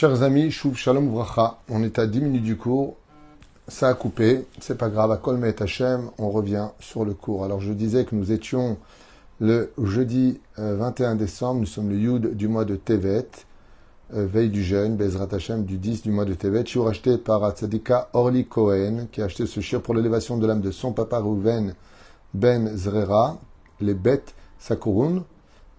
Chers amis, Shuv Shalom Vracha, on est à 10 minutes du cours, ça a coupé, c'est pas grave, à Kolmet Hashem, on revient sur le cours. Alors je disais que nous étions le jeudi 21 euh, décembre, nous sommes le Yud du mois de Tevet, euh, veille du jeûne, Bezrat Hashem du 10 du mois de Tevet, shiur acheté par Atzadika Orly Cohen, qui a acheté ce shiur pour l'élévation de l'âme de son papa Rouven Ben Zrera, les bêtes Sakurun,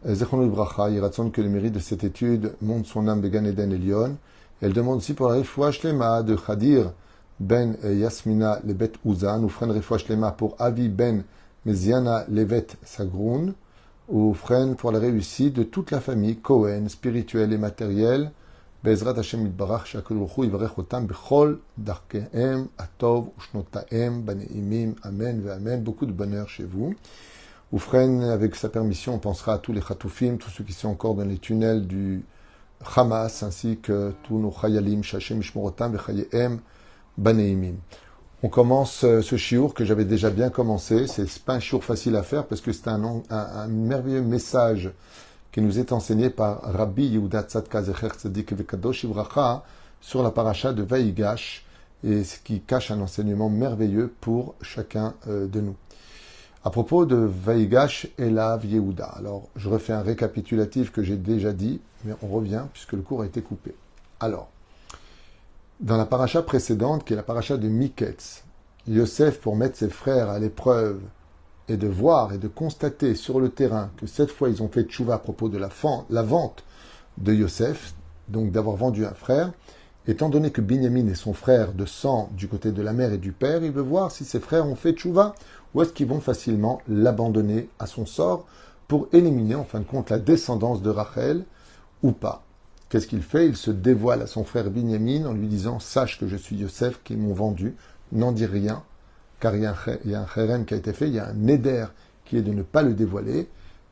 Zechon Bracha, il que le mérite de cette étude monte son âme Began Eden Elion. Elle demande aussi pour la Refoua Shlema de Khadir Ben Yasmina Lebet Uzan, ou frère Refoua Shlema pour Avi Ben Meziana Levet Sagroun, ou frère pour la réussite de toute la famille Cohen, spirituelle et matérielle. Bezrat Hashem Itbarach Shakul Ruchu Yivarech Otam Bechol Darkehem Atov Ushnotahem Baneimim Amen Ve Amen. Beaucoup de bonheur chez vous. Oufren, avec sa permission, on pensera à tous les Khatoufim, tous ceux qui sont encore dans les tunnels du Hamas, ainsi que tous nos Chayalim, Shachem, Ishmorotam, Chayem, Baneimim. On commence euh, ce chiour que j'avais déjà bien commencé. C'est pas un chiour facile à faire parce que c'est un, merveilleux message qui nous est enseigné par Rabbi Yehuda Tzadka Zecher Tzadik Vekadosh Ivracha sur la paracha de Vaïgash et ce qui cache un enseignement merveilleux pour chacun euh, de nous. À propos de Vaïgash Elav Yehuda. Alors, je refais un récapitulatif que j'ai déjà dit, mais on revient puisque le cours a été coupé. Alors, dans la paracha précédente, qui est la paracha de Miketz, Yosef, pour mettre ses frères à l'épreuve et de voir et de constater sur le terrain que cette fois ils ont fait tchouva à propos de la, la vente de Yosef, donc d'avoir vendu un frère, étant donné que Binyamin est son frère de sang du côté de la mère et du père, il veut voir si ses frères ont fait tchouva ou est-ce qu'ils vont facilement l'abandonner à son sort pour éliminer en fin de compte la descendance de Rachel ou pas? Qu'est-ce qu'il fait? Il se dévoile à son frère Binyamin en lui disant Sache que je suis Yosef, qu'ils m'ont vendu, n'en dis rien, car il y, a un, il qui a été fait, il y a un éder qui est de ne pas le dévoiler.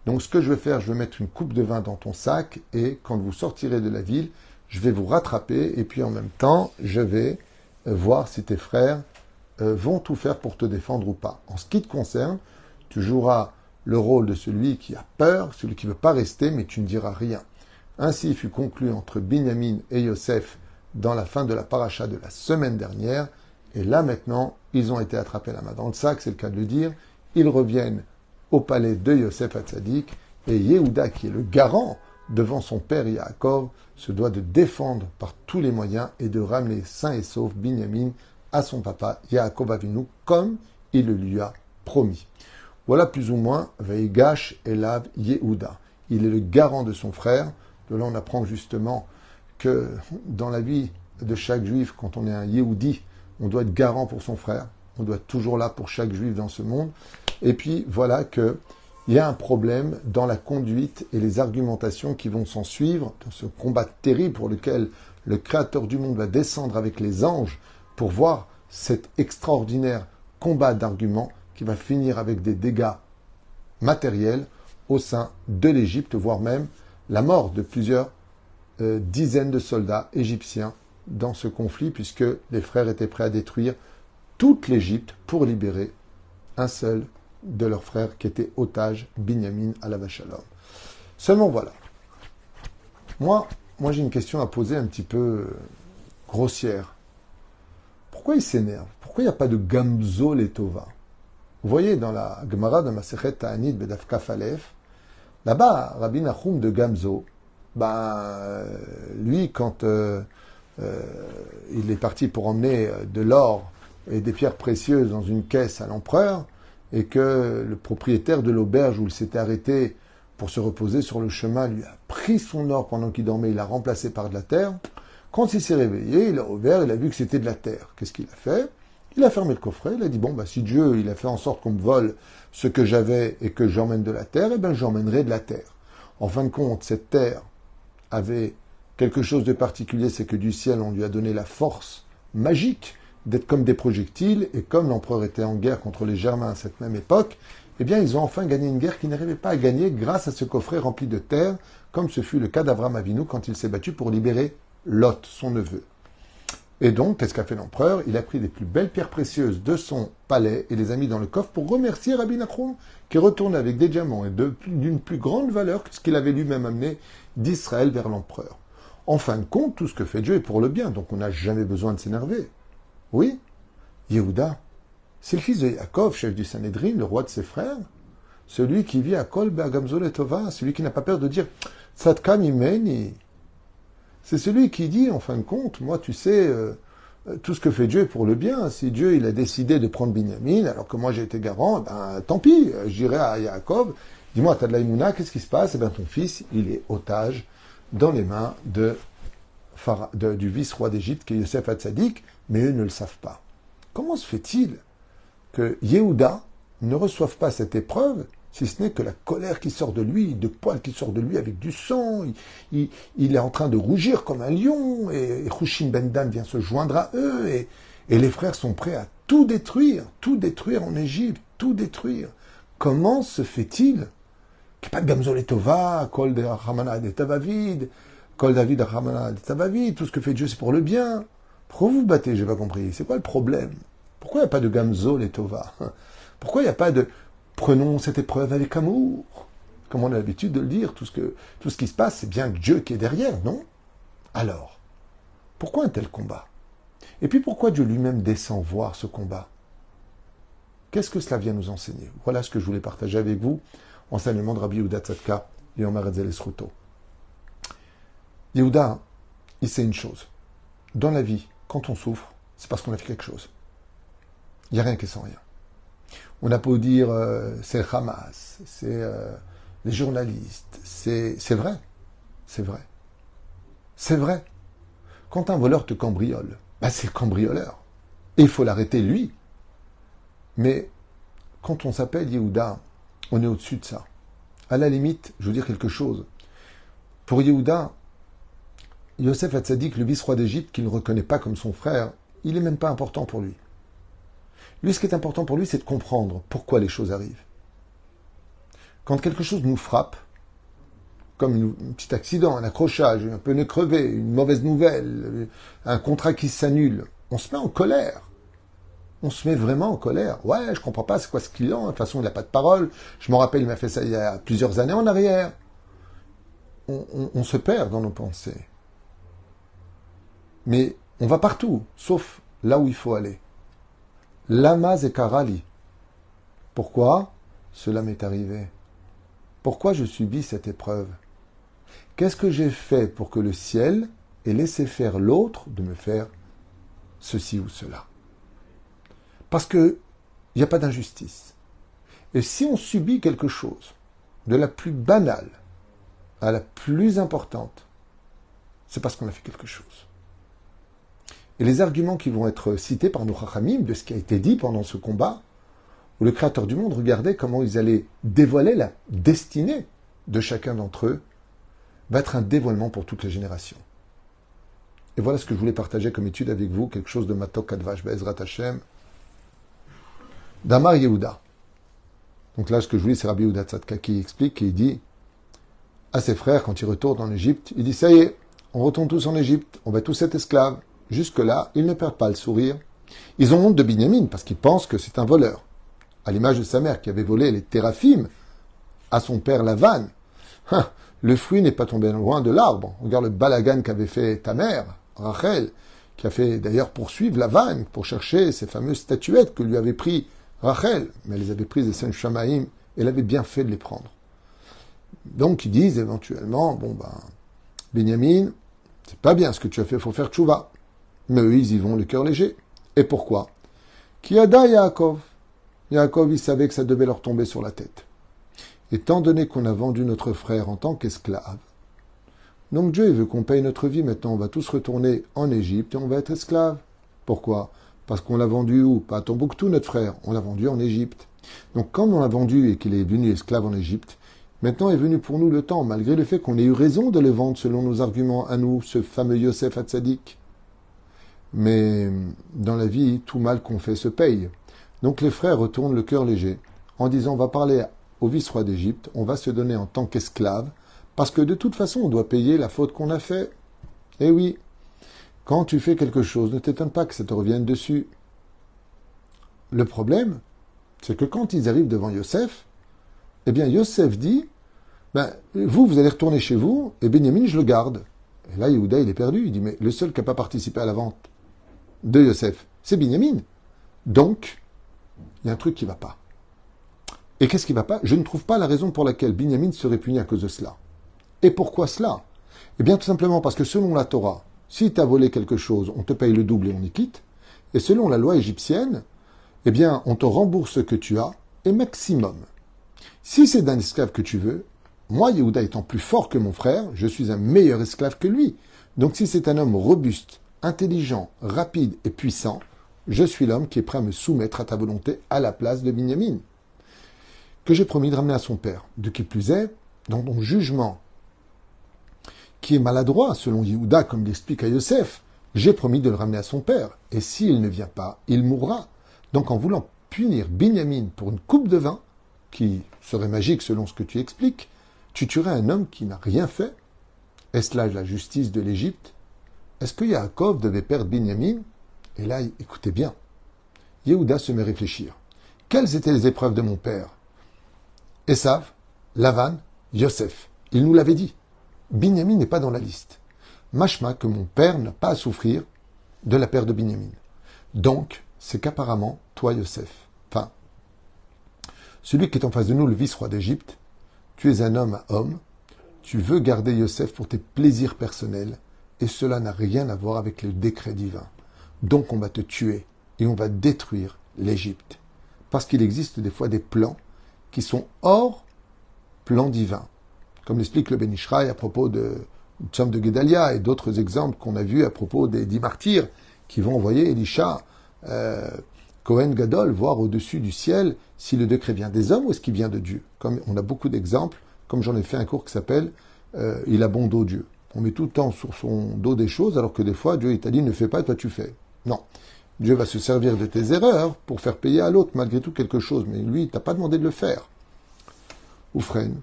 Donc ce que je vais faire, je vais mettre une coupe de vin dans ton sac et quand vous sortirez de la ville, je vais vous rattraper et puis en même temps, je vais voir si tes frères vont tout faire pour te défendre ou pas. En ce qui te concerne, tu joueras le rôle de celui qui a peur, celui qui ne veut pas rester, mais tu ne diras rien. Ainsi fut conclu entre Binyamin et Yosef dans la fin de la paracha de la semaine dernière. Et là maintenant, ils ont été attrapés la main dans le sac, c'est le cas de le dire. Ils reviennent au palais de Yosef Hatzadik et Yehuda, qui est le garant devant son père Yaakov, se doit de défendre par tous les moyens et de ramener sain et sauf Binyamin à son papa Yaakov Avinu comme il le lui a promis. Voilà plus ou moins Veigash Elav Yehuda. Il est le garant de son frère. De là, on apprend justement que dans la vie de chaque juif, quand on est un Yehudi, on doit être garant pour son frère. On doit être toujours là pour chaque juif dans ce monde. Et puis voilà que il y a un problème dans la conduite et les argumentations qui vont s'en suivre, dans ce combat terrible pour lequel le Créateur du monde va descendre avec les anges pour voir cet extraordinaire combat d'arguments qui va finir avec des dégâts matériels au sein de l'Égypte, voire même la mort de plusieurs euh, dizaines de soldats égyptiens dans ce conflit, puisque les frères étaient prêts à détruire toute l'Égypte pour libérer un seul de leurs frères qui était otage, Binyamin à la Vachalom. Seulement voilà. Moi, moi j'ai une question à poser un petit peu euh, grossière. Pourquoi il s'énerve? Pourquoi il n'y a pas de Gamzo Letova Vous voyez dans la Gemara de Masechet Ta'anit Bedaf Kafalef, là-bas, Rabbi Nachum de Gamzo, ben, lui, quand euh, euh, il est parti pour emmener euh, de l'or et des pierres précieuses dans une caisse à l'empereur, et que le propriétaire de l'auberge où il s'était arrêté pour se reposer sur le chemin lui a pris son or pendant qu'il dormait, il l'a remplacé par de la terre, quand il s'est réveillé, il a ouvert, il a vu que c'était de la terre. Qu'est-ce qu'il a fait? Il a fermé le coffret, il a dit, bon, bah, si Dieu, il a fait en sorte qu'on me vole ce que j'avais et que j'emmène de la terre, eh bien, j'emmènerai de la terre. En fin de compte, cette terre avait quelque chose de particulier, c'est que du ciel, on lui a donné la force magique d'être comme des projectiles, et comme l'empereur était en guerre contre les Germains à cette même époque, eh bien, ils ont enfin gagné une guerre qu'ils n'arrivaient pas à gagner grâce à ce coffret rempli de terre, comme ce fut le cas d'Avram Avinu quand il s'est battu pour libérer Lot, son neveu. Et donc, qu'est-ce qu'a fait l'empereur? Il a pris les plus belles pierres précieuses de son palais et les a mis dans le coffre pour remercier Rabbi Nachum, qui est retourné avec des diamants et d'une plus grande valeur que ce qu'il avait lui-même amené d'Israël vers l'empereur. En fin de compte, tout ce que fait Dieu est pour le bien, donc on n'a jamais besoin de s'énerver. Oui, Yehuda, c'est le fils de Yaakov, chef du Sanhedrin, le roi de ses frères, celui qui vit à Kol Bergamzol et celui qui n'a pas peur de dire Tzadkan imeni. C'est celui qui dit, en fin de compte, moi, tu sais, euh, tout ce que fait Dieu est pour le bien. Si Dieu il a décidé de prendre Binyamin, alors que moi j'ai été garant, ben tant pis, j'irai à Yaakov. Dis-moi, t'as de la qu'est-ce qui se passe? Eh bien, ton fils, il est otage dans les mains du vice-roi d'Égypte, qui est Yosef Hatzadik, mais eux ne le savent pas. Comment se fait-il que Yehuda ne reçoive pas cette épreuve, si ce n'est que la colère qui sort de lui, de poils qui sort de lui avec du sang, il, est en train de rougir comme un lion, et, et Ben Dan vient se joindre à eux, et, les frères sont prêts à tout détruire, tout détruire en Égypte, tout détruire. Comment se fait-il qu'il n'y ait pas de Gamzoletova, Kol de Ramana de Tavavid, Kol David Ramana de Tavavid, tout ce que fait Dieu c'est pour le bien. Pourquoi vous vous battez? J'ai pas compris. C'est quoi le problème? Pourquoi il n'y a pas de Gamzo Tova? Pourquoi il n'y a pas de prenons cette épreuve avec amour Comme on a l'habitude de le dire, tout ce, que, tout ce qui se passe, c'est bien Dieu qui est derrière, non? Alors, pourquoi un tel combat? Et puis pourquoi Dieu lui-même descend voir ce combat? Qu'est-ce que cela vient nous enseigner? Voilà ce que je voulais partager avec vous, enseignement de Rabbi Yehuda Tzadka et Omar Esruto. Yehuda, il sait une chose. Dans la vie, quand on souffre, c'est parce qu'on a fait quelque chose. Il n'y a rien qui est sans rien. On a beau dire euh, c'est Hamas, c'est euh, les journalistes, c'est vrai, c'est vrai, c'est vrai. Quand un voleur te cambriole, bah c'est le cambrioleur. Et il faut l'arrêter lui. Mais quand on s'appelle Yehuda, on est au-dessus de ça. À la limite, je veux dire quelque chose. Pour Yehuda, Yosef Hatzadik, le vice-roi d'Égypte, qu'il ne reconnaît pas comme son frère, il n'est même pas important pour lui. Lui, ce qui est important pour lui, c'est de comprendre pourquoi les choses arrivent. Quand quelque chose nous frappe, comme un petit accident, un accrochage, un pneu crevé, une mauvaise nouvelle, un contrat qui s'annule, on se met en colère. On se met vraiment en colère. Ouais, je comprends pas, c'est quoi ce client De toute façon, il n'a pas de parole. Je me rappelle, il m'a fait ça il y a plusieurs années en arrière. on se perd dans nos pensées. Mais on va partout, sauf là où il faut aller. Lama Karali. Pourquoi cela m'est arrivé? Pourquoi je subis cette épreuve? Qu'est-ce que j'ai fait pour que le ciel ait laissé faire l'autre de me faire ceci ou cela? Parce que il n'y a pas d'injustice. Et si on subit quelque chose, de la plus banale à la plus importante, c'est parce qu'on a fait quelque chose. Et les arguments qui vont être cités par nos Chachamim de ce qui a été dit pendant ce combat, où le Créateur du monde regardait comment ils allaient dévoiler la destinée de chacun d'entre eux, va être un dévoilement pour toutes les générations. Et voilà ce que je voulais partager comme étude avec vous, quelque chose de Matok Advash Be'ezrat Hashem, d'Amar Yehuda. Donc là, ce que je voulais, c'est Rabbi Yehuda Tzadka qui explique, et il dit à ses frères, quand ils retournent en Égypte, il dit, ça y est, on retourne tous en Égypte, on va tous être esclaves. Jusque-là, ils ne perdent pas le sourire. Ils ont honte de Binyamin parce qu'ils pensent que c'est un voleur. À l'image de sa mère qui avait volé les téraphimes à son père Lavan. Hein, le fruit n'est pas tombé loin de l'arbre. Regarde le balagan qu'avait fait ta mère, Rachel, qui a fait d'ailleurs poursuivre Lavan pour chercher ces fameuses statuettes que lui avait pris Rachel. Mais elle les avait prises des Saint Shamaïm elle avait bien fait de les prendre. Donc ils disent éventuellement, bon ben, Binyamin, c'est pas bien ce que tu as fait, faut faire tchouva. Mais eux, ils y vont le cœur léger. Et pourquoi? Kiada Yaakov? Yaakov, il savait que ça devait leur tomber sur la tête. Étant donné qu'on a vendu notre frère en tant qu'esclave, donc Dieu veut qu'on paye notre vie maintenant. On va tous retourner en Égypte et on va être esclaves. Pourquoi? Parce qu'on l'a vendu où? Pas à Tombouctou, notre frère. On l'a vendu en Égypte. Donc quand on l'a vendu et qu'il est devenu esclave en Égypte, maintenant est venu pour nous le temps, malgré le fait qu'on ait eu raison de le vendre selon nos arguments à nous, ce fameux Yosef Hatzadik. Mais dans la vie, tout mal qu'on fait se paye. Donc les frères retournent le cœur léger en disant on va parler au vice-roi d'Égypte, on va se donner en tant qu'esclave, parce que de toute façon on doit payer la faute qu'on a fait. Eh oui, quand tu fais quelque chose, ne t'étonne pas que ça te revienne dessus. Le problème, c'est que quand ils arrivent devant Yosef, eh bien Yosef dit, ben, vous, vous allez retourner chez vous, et Benjamin, je le garde. Et là, Yehuda, il est perdu. Il dit, mais le seul qui n'a pas participé à la vente de Yosef, c'est Binyamin. Donc, il y a un truc qui ne va pas. Et qu'est-ce qui ne va pas? Je ne trouve pas la raison pour laquelle Binyamin serait puni à cause de cela. Et pourquoi cela? Eh bien, tout simplement parce que selon la Torah, si tu as volé quelque chose, on te paye le double et on y quitte. Et selon la loi égyptienne, eh bien, on te rembourse ce que tu as, et maximum. Si c'est d'un esclave que tu veux, moi, Yehuda étant plus fort que mon frère, je suis un meilleur esclave que lui. Donc si c'est un homme robuste, intelligent, rapide et puissant, je suis l'homme qui est prêt à me soumettre à ta volonté à la place de Binyamin, que j'ai promis de ramener à son père. De qui plus est, dans ton jugement, qui est maladroit selon Yehuda, comme l'explique à Yosef, j'ai promis de le ramener à son père, et s'il ne vient pas, il mourra. Donc en voulant punir Binyamin pour une coupe de vin, qui serait magique selon ce que tu expliques, tu tuerais un homme qui n'a rien fait Est-ce là la justice de l'Égypte? Est-ce que Yaakov devait perdre Binyamin? Et là, écoutez bien. Yehuda se met à réfléchir. Quelles étaient les épreuves de mon père? Esav, Lavan, Yosef. Il nous l'avait dit. Binyamin n'est pas dans la liste. Machma que mon père n'a pas à souffrir de la perte de Binyamin. Donc, c'est qu'apparemment, toi, Yosef, enfin, celui qui est en face de nous, le vice-roi d'Égypte, tu es un homme à homme, tu veux garder Yosef pour tes plaisirs personnels, et cela n'a rien à voir avec le décret divin. Donc on va te tuer et on va détruire l'Égypte. Parce qu'il existe des fois des plans qui sont hors plan divin. Comme l'explique le Benishraï à propos de Tcham de Gedalia et d'autres exemples qu'on a vus à propos des dix martyrs qui vont envoyer Elisha, euh, Cohen Gadol, voir au-dessus du ciel si le décret vient des hommes ou est-ce qu'il vient de Dieu. Comme on a beaucoup d'exemples, comme j'en ai fait un cours qui s'appelle euh, Il a bon dos Dieu. On met tout le temps sur son dos des choses, alors que des fois, Dieu t'a dit ne fais pas, toi tu fais. Non. Dieu va se servir de tes erreurs pour faire payer à l'autre malgré tout quelque chose, mais lui, il t'a pas demandé de le faire. Oufren.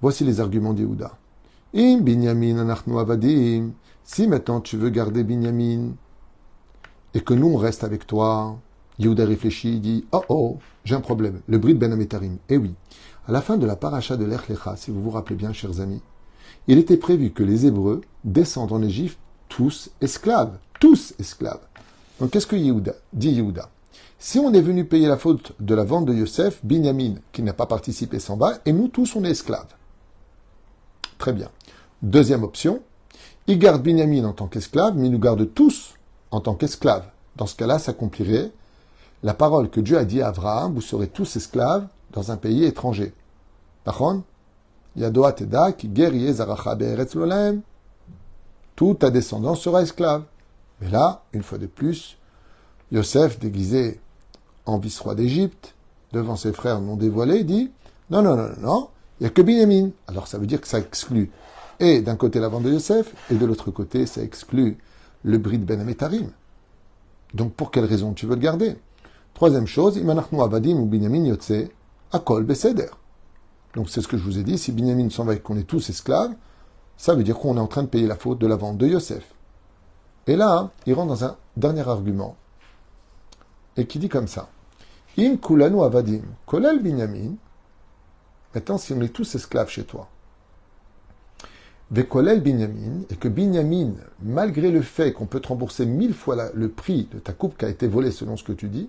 Voici les arguments d'Yehuda. Im Binyamin anachnu avadim. Si maintenant tu veux garder Binyamin et que nous on reste avec toi, Yehuda réfléchit, il dit Oh oh, j'ai un problème. Le bris de Ben Ametarim. Eh oui, à la fin de la paracha de l'Echlecha, si vous vous rappelez bien, chers amis, il était prévu que les Hébreux descendent en Égypte tous esclaves. Tous esclaves. Donc qu'est-ce que dit Yehuda? Si on est venu payer la faute de la vente de Yosef, Binyamin, qui n'a pas participé, s'en va, et nous tous, on est esclaves. Très bien. Deuxième option, il garde Binyamin en tant qu'esclave, mais il nous garde tous en tant qu'esclaves. Dans ce cas-là, s'accomplirait la parole que Dieu a dit à Abraham, vous serez tous esclaves dans un pays étranger. Pachon Yadoa Teda qui guerrier Zaracha Toute ta descendance sera esclave. Mais là, une fois de plus, Yosef, déguisé en vice-roi d'Égypte, devant ses frères non dévoilés, dit Non, non, non, non, il n'y a que Binyamin. Alors ça veut dire que ça exclut et d'un côté la vente de Yosef, et de l'autre côté ça exclut le bris de Ben Ametarim. Donc pour quelle raison tu veux le garder? Troisième chose, Imanachnu Avadim ou Binyamin Akol Beseder. Donc c'est ce que je vous ai dit, si Binyamin s'en va et qu'on est tous esclaves, ça veut dire qu'on est en train de payer la faute de la vente de Yosef. Et là, il rentre dans un dernier argument, et qui dit comme ça. In kulanu avadim, kolel binyamin. Maintenant, si on est tous esclaves chez toi, Vekolel binyamin, et que binyamin, malgré le fait qu'on peut te rembourser mille fois le prix de ta coupe qui a été volée selon ce que tu dis,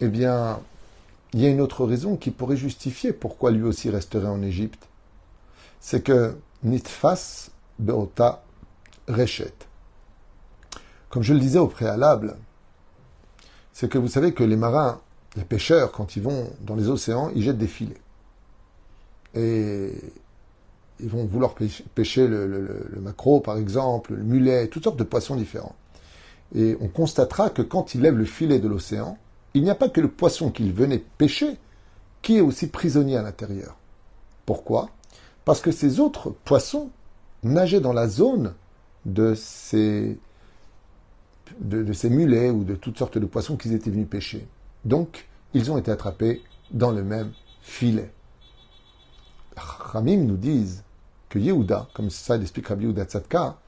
eh bien, il y a une autre raison qui pourrait justifier pourquoi lui aussi resterait en Égypte. C'est que nitfas beota reshet. Comme je le disais au préalable, c'est que vous savez que les marins, les pêcheurs, quand ils vont dans les océans, ils jettent des filets. Et ils vont vouloir pêcher le, le, maquereau, par exemple, le mulet, toutes sortes de poissons différents. Et on constatera que quand ils lèvent le filet de l'océan, il n'y a pas que le poisson qu'ils venaient pêcher qui est aussi prisonnier à l'intérieur. Pourquoi? Parce que ces autres poissons nageaient dans la zone de ces, de, ces mulets ou de toutes sortes de poissons qu'ils étaient venus pêcher. Donc, ils ont été attrapés dans le même filet. Ramim nous disent que Yehuda, comme ça l'explique Rabbi Yehuda Tzadka,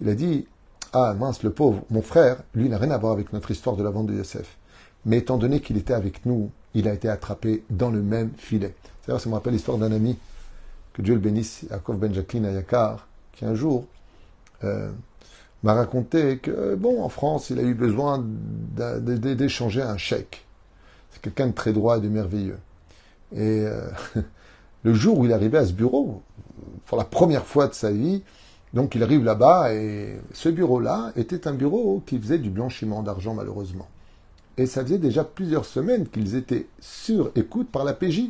il a dit Ah mince, le pauvre, mon frère, lui n'a rien à voir avec notre histoire de la vente de Yosef. Mais étant donné qu'il était avec nous, il a été attrapé dans le même filet. C'est-à-dire, ça me rappelle l'histoire d'un ami, que Dieu le bénisse, Yaakov Ben Jacqueline à Yakar, qui un jour euh, m'a raconté que, bon, en France, il a eu besoin d'échanger un chèque. C'est quelqu'un de très droit et de merveilleux. Et euh, le jour où il arrivait à ce bureau, pour la première fois de sa vie, donc il arrive là-bas et ce bureau-là était un bureau qui faisait du blanchiment d'argent malheureusement. Et ça faisait déjà plusieurs semaines qu'ils étaient sur écoute par la PJ,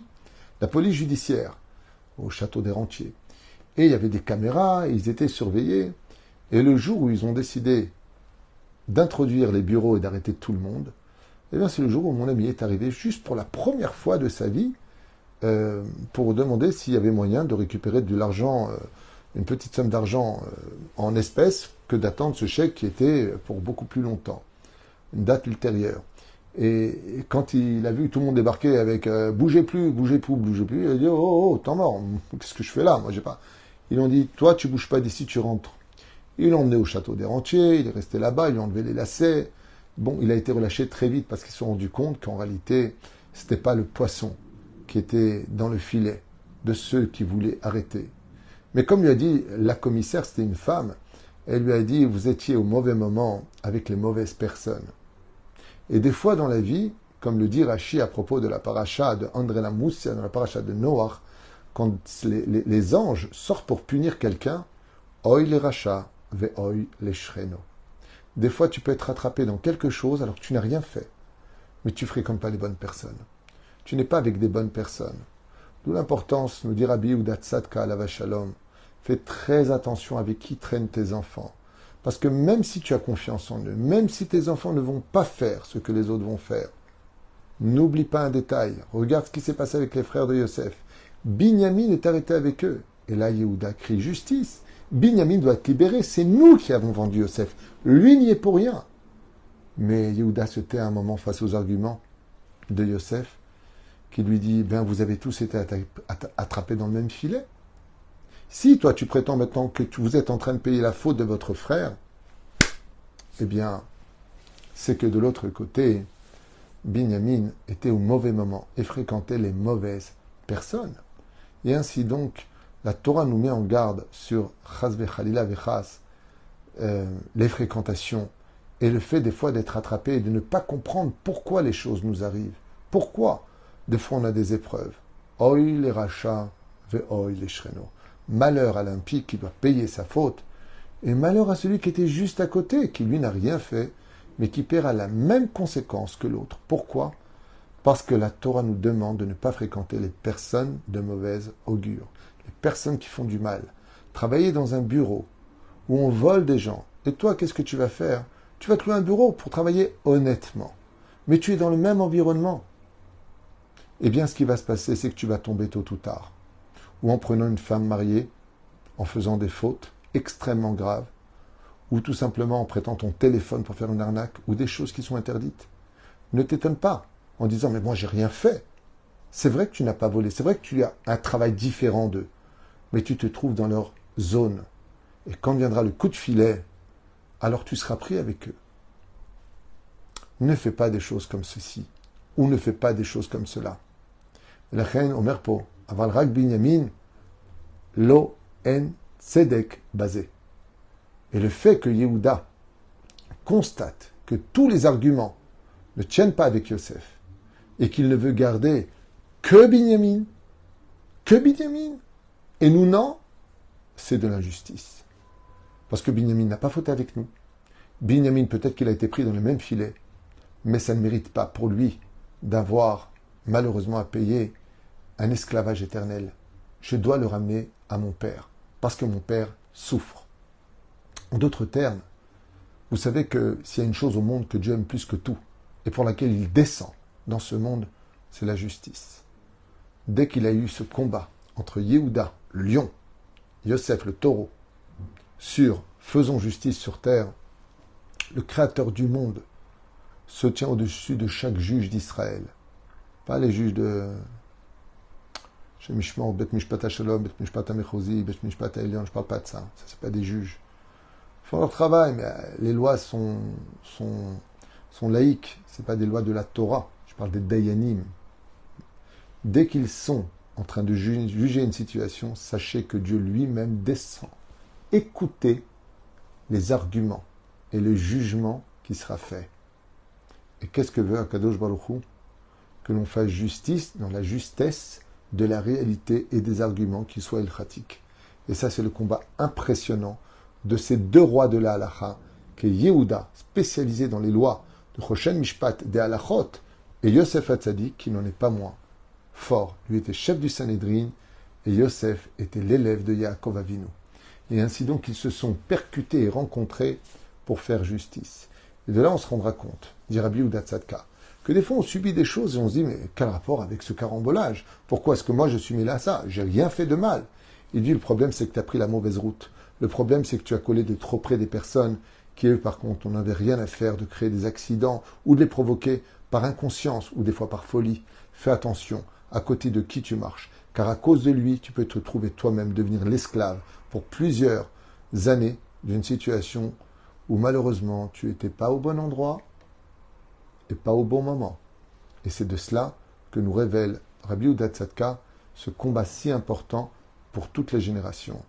la police judiciaire, au château des Rentiers. Et il y avait des caméras, ils étaient surveillés. Et le jour où ils ont décidé d'introduire les bureaux et d'arrêter tout le monde, eh bien c'est le jour où mon ami est arrivé juste pour la première fois de sa vie euh, pour demander s'il y avait moyen de récupérer de l'argent, euh, une petite somme d'argent euh, en espèces, que d'attendre ce chèque qui était pour beaucoup plus longtemps, une date ultérieure. Et, quand il a vu tout le monde débarquer avec bougez plus, bougez plus, bougez plus, il a dit oh, oh, oh temps mort, qu'est-ce que je fais là Moi j'ai pas. Ils ont dit toi tu bouges pas d'ici, tu rentres. Ils l'ont emmené au château des Rentiers, il est resté là-bas, ils lui ont enlevé les lacets. Bon, il a été relâché très vite parce qu'ils se sont rendus compte qu'en réalité, c'était pas le poisson qui était dans le filet de ceux qui voulaient arrêter. Mais comme lui a dit la commissaire, c'était une femme, elle lui a dit vous étiez au mauvais moment avec les mauvaises personnes. Et des fois dans la vie, comme le dit Rashi à propos de la paracha de André Lamoussia, dans la paracha de Noach, quand les, anges sortent pour punir quelqu'un, oi les rachats, ve oi les shreno. Des fois, tu peux être attrapé dans quelque chose alors que tu n'as rien fait, mais tu fréquentes pas les bonnes personnes tu n'es pas avec des bonnes personnes. D'où l'importance, nous dit Rabbi Udatsatka la Shalom, fais très attention avec qui traînent tes enfants. Parce que même si tu as confiance en eux, même si tes enfants ne vont pas faire ce que les autres vont faire, n'oublie pas un détail. Regarde ce qui s'est passé avec les frères de Yosef. Binyamin est arrêté avec eux. Et là, Yehuda crie justice. Binyamin doit être libéré. C'est nous qui avons vendu Yosef. Lui n'y est pour rien. Mais Yehuda se tait un moment face aux arguments de Yosef qui lui dit ben vous avez tous été attrapés dans le même filet. Si toi tu prétends maintenant que vous êtes en train de payer la faute de votre frère, eh bien, c'est que de l'autre côté, Binyamin était au mauvais moment et fréquentait les mauvaises personnes. Et ainsi donc, la Torah nous met en garde sur euh, les fréquentations et le fait des fois d'être attrapé et de ne pas comprendre pourquoi les choses nous arrivent. Pourquoi? Des fois, on a des épreuves. Oi les rachats, ve les shreno. Malheur à l'impie qui doit payer sa faute, et malheur à celui qui était juste à côté, qui lui n'a rien fait, mais qui paiera la même conséquence que l'autre. Pourquoi? Parce que la Torah nous demande de ne pas fréquenter les personnes de mauvaise augure, les personnes qui font du mal. Travailler dans un bureau où on vole des gens, et toi, qu'est-ce que tu vas faire? Tu vas te louer un bureau pour travailler honnêtement. Mais tu es dans le même environnement eh bien ce qui va se passer, c'est que tu vas tomber tôt ou tard ou en prenant une femme mariée, en faisant des fautes extrêmement graves, ou tout simplement en prêtant ton téléphone pour faire une arnaque, ou des choses qui sont interdites. Ne t'étonne pas en disant Mais moi, j'ai rien fait. C'est vrai que tu n'as pas volé, c'est vrai que tu as un travail différent d'eux, mais tu te trouves dans leur zone. Et quand viendra le coup de filet, alors tu seras pris avec eux. Ne fais pas des choses comme ceci, ou ne fais pas des choses comme cela. La reine Omerpo, Avalrak Binyamin, Lo En Tzedek Basé. Et le fait que Yehuda constate que tous les arguments ne tiennent pas avec Yosef et qu'il ne veut garder que Binyamin, que Binyamin, et nous non, c'est de l'injustice. Parce que Binyamin n'a pas fauté avec nous. Binyamin, peut-être qu'il a été pris dans le même filet, mais ça ne mérite pas pour lui d'avoir malheureusement à payer un esclavage éternel. Je dois le ramener à mon Père, parce que mon Père souffre. En d'autres termes, vous savez que s'il y a une chose au monde que Dieu aime plus que tout, et pour laquelle il descend dans ce monde, c'est la justice. Dès qu'il a eu ce combat entre Yehuda, le lion, Yosef, le taureau, sur faisons justice sur terre, le Créateur du monde se tient au-dessus de chaque juge d'Israël. Pas les juges de chez Mishmor, Bet Mishpat Shalom, Bet Mishpat Bet Mishpat je parle pas de ça. Ça, c'est pas des juges. Ils font leur travail, mais euh, les lois sont, sont, sont laïques. C'est pas des lois de la Torah. Je parle des Dayanim. Dès qu'ils sont en train de juger une situation, sachez que Dieu lui-même descend écouter les arguments et le jugement qui sera fait. Et qu'est-ce que veut Akadosh Baruch Que l'on fasse justice dans la justesse de la réalité et des arguments qui soient elchatiques. Et ça, c'est le combat impressionnant de ces deux rois de la halacha, qui est Yehuda, spécialisé dans les lois de Choshen Mishpat des halachot, et Yosef Hatzadik, qui n'en est pas moins fort. Lui était chef du Sanhedrin, et Yosef était l'élève de Yaakov Avinu. Et ainsi donc, ils se sont percutés et rencontrés pour faire justice. Et de là, on se rendra compte, dit Rabbi Tzadka, que des fois, on subit des choses et on se dit, mais quel rapport avec ce carambolage? Pourquoi est-ce que moi, je suis mêlé à ça? J'ai rien fait de mal. Il dit, le problème, c'est que tu as pris la mauvaise route. Le problème, c'est que tu as collé de trop près des personnes qui, eux, par contre, on n'avait rien à faire de créer des accidents ou de les provoquer par inconscience ou des fois par folie. Fais attention à côté de qui tu marches, car à cause de lui, tu peux te trouver toi-même devenir l'esclave pour plusieurs années d'une situation où malheureusement tu n'étais pas au bon endroit et pas au bon moment. Et c'est de cela que nous révèle Rabbi Udatsatka ce combat si important pour toutes les générations.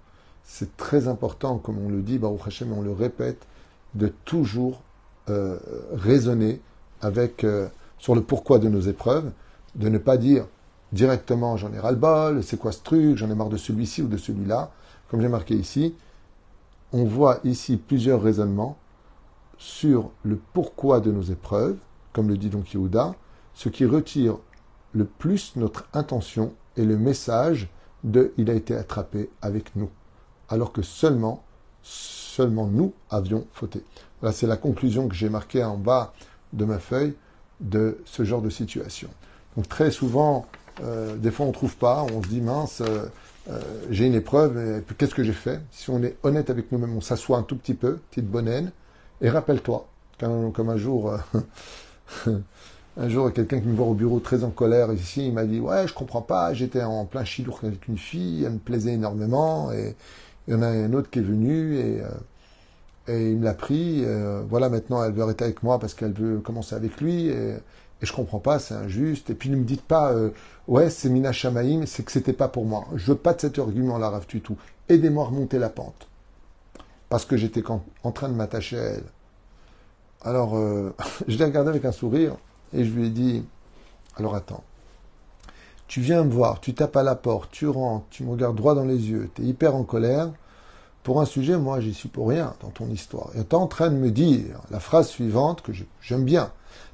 C'est très important, comme on le dit, Baruch Hashem, on le répète, de toujours euh, raisonner avec, euh, sur le pourquoi de nos épreuves, de ne pas dire directement j'en ai ras-le-bol, c'est quoi ce truc, j'en ai marre de celui-ci ou de celui-là. Comme j'ai marqué ici, on voit ici plusieurs raisonnements sur le pourquoi de nos épreuves, comme le dit donc Yehuda, ce qui retire le plus notre intention et le message de il a été attrapé avec nous, alors que seulement, seulement nous avions fauté. Voilà, c'est la conclusion que j'ai marquée en bas de ma feuille de ce genre de situation. Donc très souvent, euh, des fois on ne trouve pas, on se dit mince, euh, euh, j'ai une épreuve, qu'est-ce que j'ai fait? Si on est honnête avec nous-mêmes, on s'assoit un tout petit peu, petite bonne et rappelle-toi, comme un jour, un jour quelqu'un qui me voit au bureau très en colère ici, il m'a dit ouais je comprends pas, j'étais en plein chilour avec une fille, elle me plaisait énormément, et il y en a un autre qui est venu et et il me l'a pris. voilà, maintenant, elle veut arrêter avec moi parce qu'elle veut commencer avec lui. Et, je comprends pas, c'est injuste. Et puis ne me dites pas, euh, ouais, c'est Mina Shamaïm, c'est que c'était pas pour moi. Je veux pas de cet argument-là, Rav tout. Aidez-moi à remonter la pente. Parce que j'étais en train de m'attacher à elle. Alors, euh, je l'ai regardé avec un sourire et je lui ai dit, alors attends, tu viens me voir, tu tapes à la porte, tu rentres, tu me regardes droit dans les yeux, tu es hyper en colère. Pour un sujet, moi, j'y suis pour rien dans ton histoire. Et tu en train de me dire la phrase suivante que j'aime bien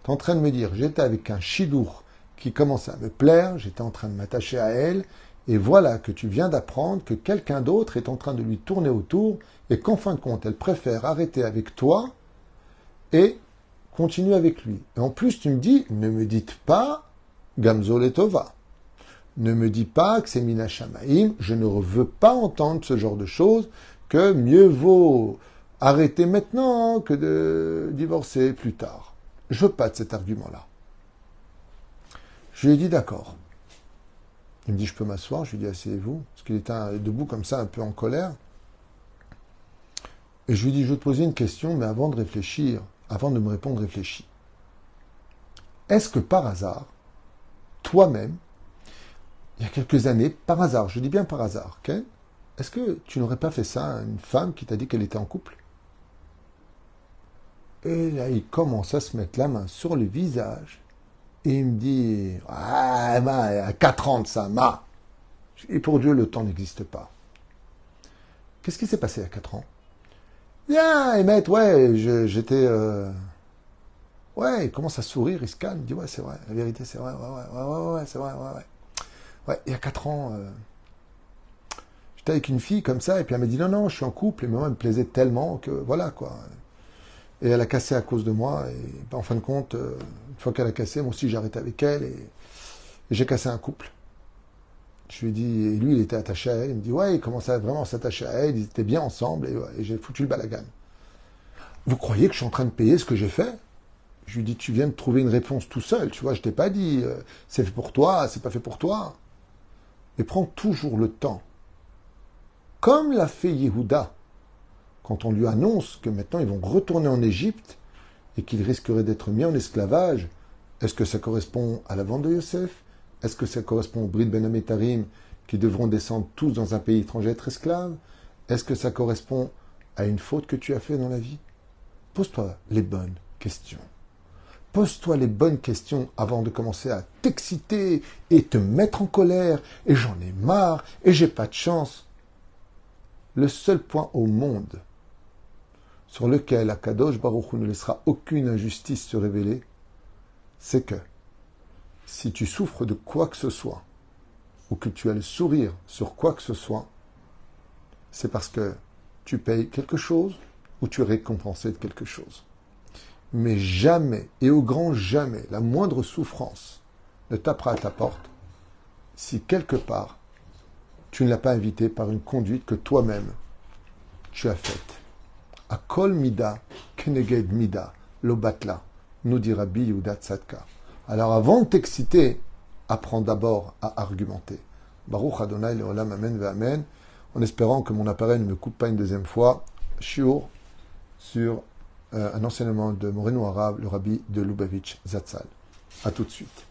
en train de me dire, j'étais avec un chidour qui commençait à me plaire, j'étais en train de m'attacher à elle, et voilà que tu viens d'apprendre que quelqu'un d'autre est en train de lui tourner autour, et qu'en fin de compte, elle préfère arrêter avec toi et continuer avec lui. Et en plus, tu me dis, ne me dites pas Gamzo Letova. Ne me dis pas que c'est Mina Shamaim, je ne veux pas entendre ce genre de choses, que mieux vaut arrêter maintenant que de divorcer plus tard. Je veux pas de cet argument-là. Je lui ai dit d'accord. Il me dit je peux m'asseoir. Je lui ai dit asseyez-vous. Parce qu'il était debout comme ça, un peu en colère. Et je lui ai dit je vais te poser une question, mais avant de réfléchir, avant de me répondre, réfléchis. Est-ce que par hasard, toi-même, il y a quelques années, par hasard, je dis bien par hasard, est-ce que tu n'aurais pas fait ça à une femme qui t'a dit qu'elle était en couple? Et là, il commence à se mettre la main sur le visage. Et il me dit, ah, à 4 ans de ça, ma. Et pour Dieu, le temps n'existe pas. Qu'est-ce qui s'est passé à 4 ans? Bien, Emmett, ouais, j'étais... Euh, ouais, il commence à sourire, il se calme, il dit, ouais, c'est vrai, la vérité, c'est vrai, ouais, ouais, ouais, ouais, ouais c'est vrai, ouais, ouais. Ouais, il y a 4 ans, euh, j'étais avec une fille comme ça, et puis elle m'a dit, non, non, je suis en couple, et moi, elle me plaisait tellement que, voilà, quoi. Et elle a cassé à cause de moi. Et en fin de compte, euh, une fois qu'elle a cassé, moi aussi j'ai arrêté avec elle et, j'ai cassé un couple. Je lui ai dit, et lui il était attaché à elle. Il me dit, ouais, il commençait à vraiment s'attacher à elle. Ils étaient bien ensemble et, j'ai foutu le balagan. Vous croyez que je suis en train de payer ce que j'ai fait? Je lui dis, tu viens de trouver une réponse tout seul. Tu vois, je t'ai pas dit, euh, c'est fait pour toi, c'est pas fait pour toi. Mais prends toujours le temps. Comme l'a fait Yehuda quand on lui annonce que maintenant ils vont retourner en Égypte et qu'ils risqueraient d'être mis en esclavage, est-ce que ça correspond à la vente de Yosef? Est-ce que ça correspond au Brit Ben Ametarim qui devront descendre tous dans un pays étranger être esclaves? Est-ce que ça correspond à une faute que tu as fait dans la vie? Pose-toi les bonnes questions. Pose-toi les bonnes questions avant de commencer à t'exciter et te mettre en colère. Et j'en ai marre et j'ai pas de chance. Le seul point au monde sur lequel Akadosh Baruch ne laissera aucune injustice se révéler, c'est que si tu souffres de quoi que ce soit, ou que tu as le sourire sur quoi que ce soit, c'est parce que tu payes quelque chose ou tu es récompensé de quelque chose. Mais jamais, et au grand jamais, la moindre souffrance ne tapera à ta porte si quelque part tu ne l'as pas invité par une conduite que toi-même tu as faite. Akol mida keneged mida lobatla, nous Tzadka. Alors avant de t'exciter, apprends d'abord à argumenter. Baruch Adonai Leolam Amen Amen, en espérant que mon appareil ne me coupe pas une deuxième fois. Sur euh, un enseignement de Moreno Arabe, le rabbi de Lubavitch Zatzal. A tout de suite.